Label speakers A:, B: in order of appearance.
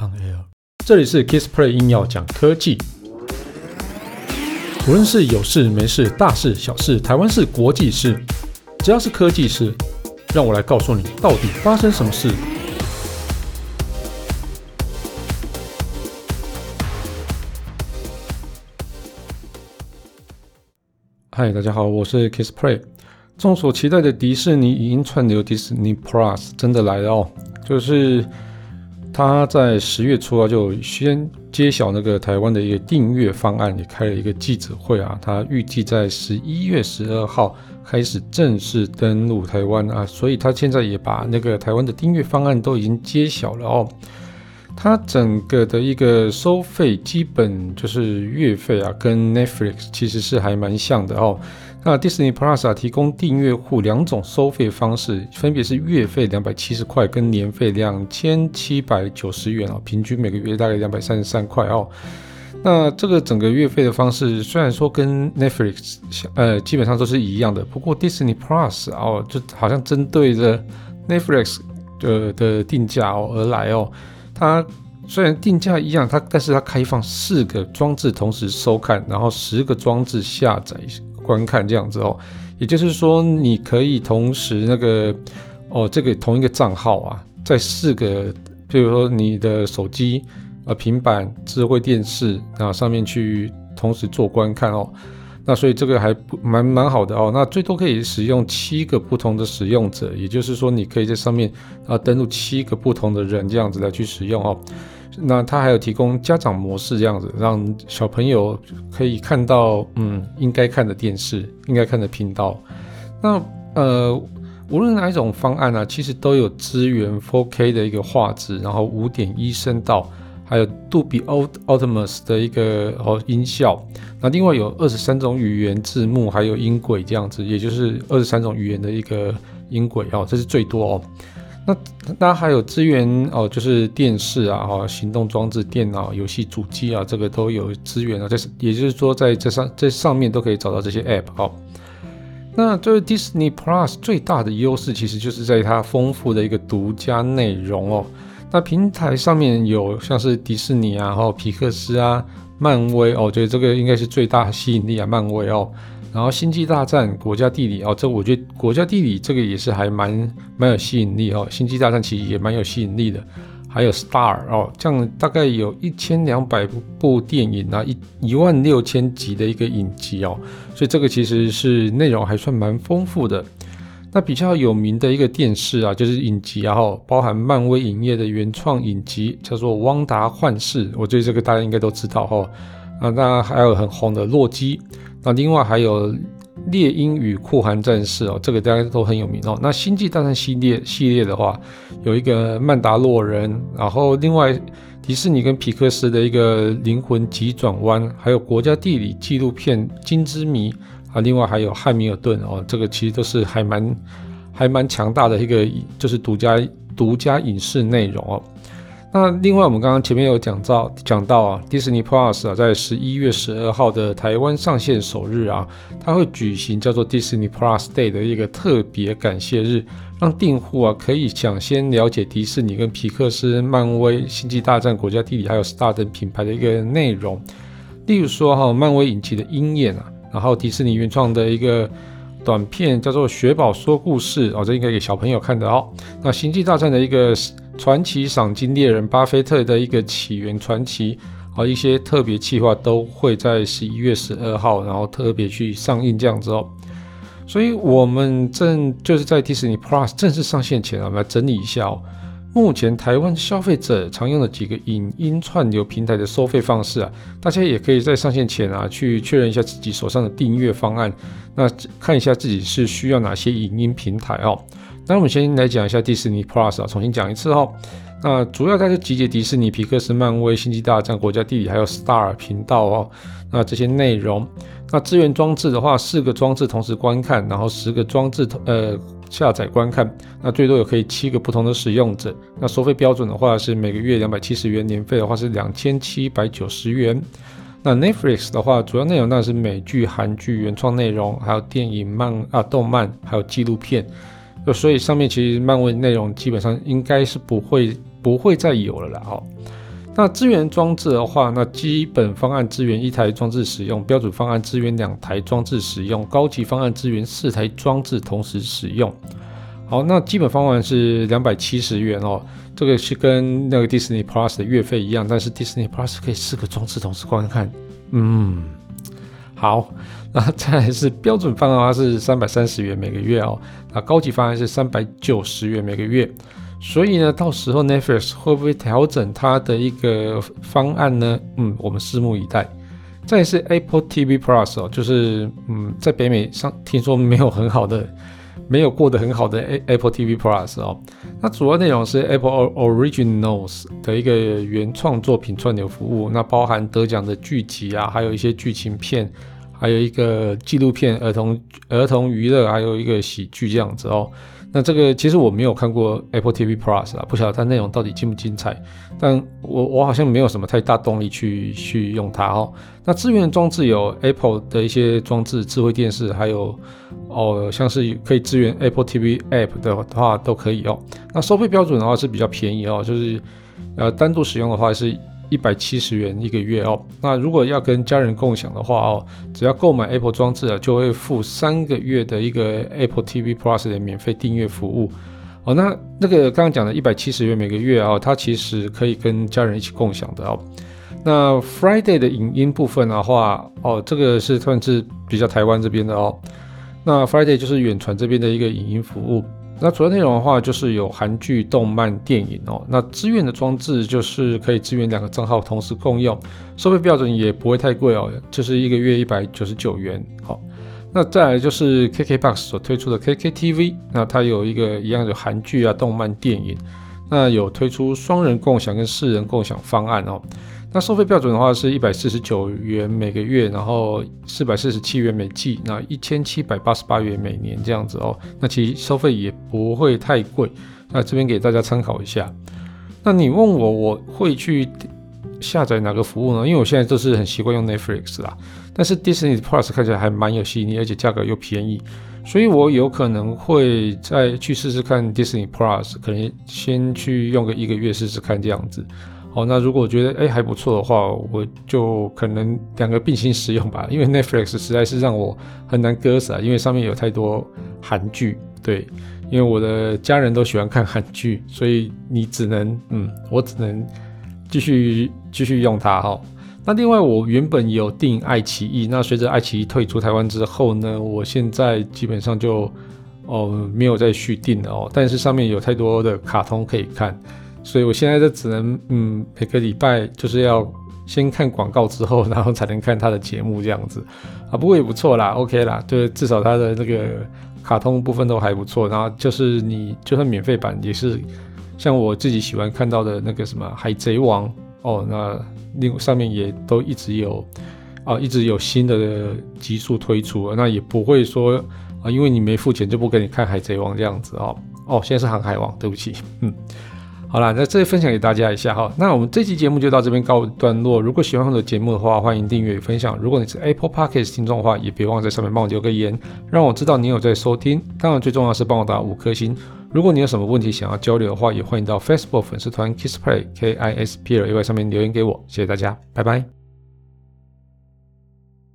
A: On Air，这里是 Kissplay 硬要讲科技。无论是有事没事、大事小事、台湾事、国际事，只要是科技事，让我来告诉你到底发生什么事。嗨，大家好，我是 Kissplay。众所期待的迪士尼影音串流 Disney Plus 真的来了哦，就是。他在十月初啊，就先揭晓那个台湾的一个订阅方案，也开了一个记者会啊。他预计在十一月十二号开始正式登陆台湾啊，所以他现在也把那个台湾的订阅方案都已经揭晓了哦。它整个的一个收费基本就是月费啊，跟 Netflix 其实是还蛮像的哦。那 Disney Plus 啊，提供订阅户两种收费方式，分别是月费两百七十块跟年费两千七百九十元哦，平均每个月大概两百三十三块哦。那这个整个月费的方式虽然说跟 Netflix 呃基本上都是一样的，不过 Disney Plus 哦，就好像针对着 Netflix 的的定价哦而来哦。它虽然定价一样，它但是它开放四个装置同时收看，然后十个装置下载。观看这样子哦，也就是说，你可以同时那个哦，这个同一个账号啊，在四个，比如说你的手机、呃平板、智慧电视啊上面去同时做观看哦，那所以这个还不蛮蛮好的哦，那最多可以使用七个不同的使用者，也就是说，你可以在上面啊登录七个不同的人这样子来去使用哦。那它还有提供家长模式这样子，让小朋友可以看到嗯应该看的电视，应该看的频道。那呃无论哪一种方案呢、其实都有支援 4K 的一个画质，然后五点一声道，还有杜比 Atmos 的一个哦音效。那另外有二十三种语言字幕，还有音轨这样子，也就是二十三种语言的一个音轨哦，这是最多哦。那那还有资源哦，就是电视啊、哈行动装置、电脑、游戏主机啊，这个都有资源啊。这是也就是说，在这上这上面都可以找到这些 App 哦。那这个 Disney Plus 最大的优势，其实就是在它丰富的一个独家内容哦。那平台上面有像是迪士尼啊、然后皮克斯啊、漫威哦，我觉得这个应该是最大吸引力啊，漫威哦。然后《星际大战》、国家地理哦，这我觉得国家地理这个也是还蛮蛮有吸引力哦。《星际大战》其实也蛮有吸引力的，还有 Star 哦，这样大概有一千两百部电影啊，一一万六千集的一个影集哦，所以这个其实是内容还算蛮丰富的。那比较有名的一个电视啊，就是影集啊，哈，包含漫威影业的原创影集叫做《汪达幻视》，我觉得这个大家应该都知道哈。啊，那还有很红的《洛基》。那另外还有猎鹰与酷寒战士哦，这个大家都很有名哦。那星际大战系列系列的话，有一个曼达洛人，然后另外迪士尼跟皮克斯的一个灵魂急转弯，还有国家地理纪录片《金之谜》啊，另外还有汉密尔顿哦，这个其实都是还蛮还蛮强大的一个就是独家独家影视内容哦。那另外，我们刚刚前面有讲到讲到啊，Disney Plus 啊，在十一月十二号的台湾上线首日啊，它会举行叫做 Disney Plus Day 的一个特别感谢日，让订户啊可以抢先了解迪士尼跟皮克斯、漫威、星际大战、国家地理还有 Star 等品牌的一个内容。例如说哈，漫威影集的鹰眼啊，然后迪士尼原创的一个短片叫做《雪宝说故事》哦，这应该给小朋友看的哦。那星际大战的一个。传奇赏金猎人巴菲特的一个起源传奇，和一些特别企划都会在十一月十二号，然后特别去上映这样子哦。所以，我们正就是在迪士尼 Plus 正式上线前，我们来整理一下哦。目前台湾消费者常用的几个影音串流平台的收费方式啊，大家也可以在上线前啊去确认一下自己手上的订阅方案，那看一下自己是需要哪些影音平台哦。那我们先来讲一下迪士尼 Plus 啊，重新讲一次哦。那主要它是集结迪士尼、皮克斯、漫威、星际大战、国家地理还有 Star 频道哦。那这些内容，那资源装置的话，四个装置同时观看，然后十个装置呃下载观看。那最多有可以七个不同的使用者。那收费标准的话是每个月两百七十元，年费的话是两千七百九十元。那 Netflix 的话，主要内容那是美剧、韩剧原创内容，还有电影、漫啊动漫，还有纪录片。所以上面其实漫威内容基本上应该是不会不会再有了啦，哦。那支援装置的话，那基本方案支援一台装置使用，标准方案支援两台装置使用，高级方案支援四台装置同时使用。好，那基本方案是两百七十元哦，这个是跟那个 Disney Plus 的月费一样，但是 Disney Plus 可以四个装置同时观看。嗯，好，那再来是标准方案的话是三百三十元每个月哦，那高级方案是三百九十元每个月。所以呢，到时候 Netflix 会不会调整它的一个方案呢？嗯，我们拭目以待。再是 Apple TV Plus 哦，就是嗯，在北美上听说没有很好的，没有过得很好的 Apple TV Plus 哦。那主要内容是 Apple Originals 的一个原创作品串流服务，那包含得奖的剧集啊，还有一些剧情片，还有一个纪录片、儿童儿童娱乐，还有一个喜剧这样子哦。那这个其实我没有看过 Apple TV Plus 啊，不晓得它内容到底精不精彩，但我我好像没有什么太大动力去去用它哦。那支援装置有 Apple 的一些装置、智慧电视，还有哦像是可以支援 Apple TV App 的话都可以哦。那收费标准的话是比较便宜哦，就是呃单独使用的话是。一百七十元一个月哦，那如果要跟家人共享的话哦，只要购买 Apple 装置啊，就会附三个月的一个 Apple TV Plus 的免费订阅服务哦。那那个刚刚讲的一百七十元每个月哦，它其实可以跟家人一起共享的哦。那 Friday 的影音部分的话哦，这个是算是比较台湾这边的哦。那 Friday 就是远传这边的一个影音服务。那主要内容的话，就是有韩剧、动漫、电影哦。那支援的装置就是可以支援两个账号同时共用，收费标准也不会太贵哦，就是一个月一百九十九元。好，那再来就是 KKBOX 所推出的 KKTV，那它有一个一样的韩剧啊、动漫、电影，那有推出双人共享跟四人共享方案哦。那收费标准的话是一百四十九元每个月，然后四百四十七元每季，那一千七百八十八元每年这样子哦。那其实收费也不会太贵，那这边给大家参考一下。那你问我我会去下载哪个服务呢？因为我现在都是很习惯用 Netflix 啦，但是 Disney Plus 看起来还蛮有吸引力，而且价格又便宜，所以我有可能会再去试试看 Disney Plus，可能先去用个一个月试试看这样子。好，那如果觉得哎还不错的话，我就可能两个并行使用吧。因为 Netflix 实在是让我很难割舍，因为上面有太多韩剧。对，因为我的家人都喜欢看韩剧，所以你只能嗯，我只能继续继续用它哈。那另外我原本有订爱奇艺，那随着爱奇艺退出台湾之后呢，我现在基本上就哦没有再续订了哦。但是上面有太多的卡通可以看。所以我现在就只能，嗯，每个礼拜就是要先看广告之后，然后才能看他的节目这样子，啊，不过也不错啦，OK 啦，对，至少他的那个卡通部分都还不错，然后就是你就算免费版也是，像我自己喜欢看到的那个什么海贼王哦，那另上面也都一直有，啊，一直有新的集数推出，那也不会说啊，因为你没付钱就不给你看海贼王这样子哦，哦，现在是航海王，对不起，嗯。好啦，那这里分享给大家一下哈。那我们这期节目就到这边告一段落。如果喜欢我的节目的话，欢迎订阅与分享。如果你是 Apple Podcast 听众的话，也别忘在上面帮我留个言，让我知道你有在收听。当然，最重要是帮我打五颗星。如果你有什么问题想要交流的话，也欢迎到 Facebook 粉丝团 Kisplay K I S P L A Y 上面留言给我。谢谢大家，拜拜。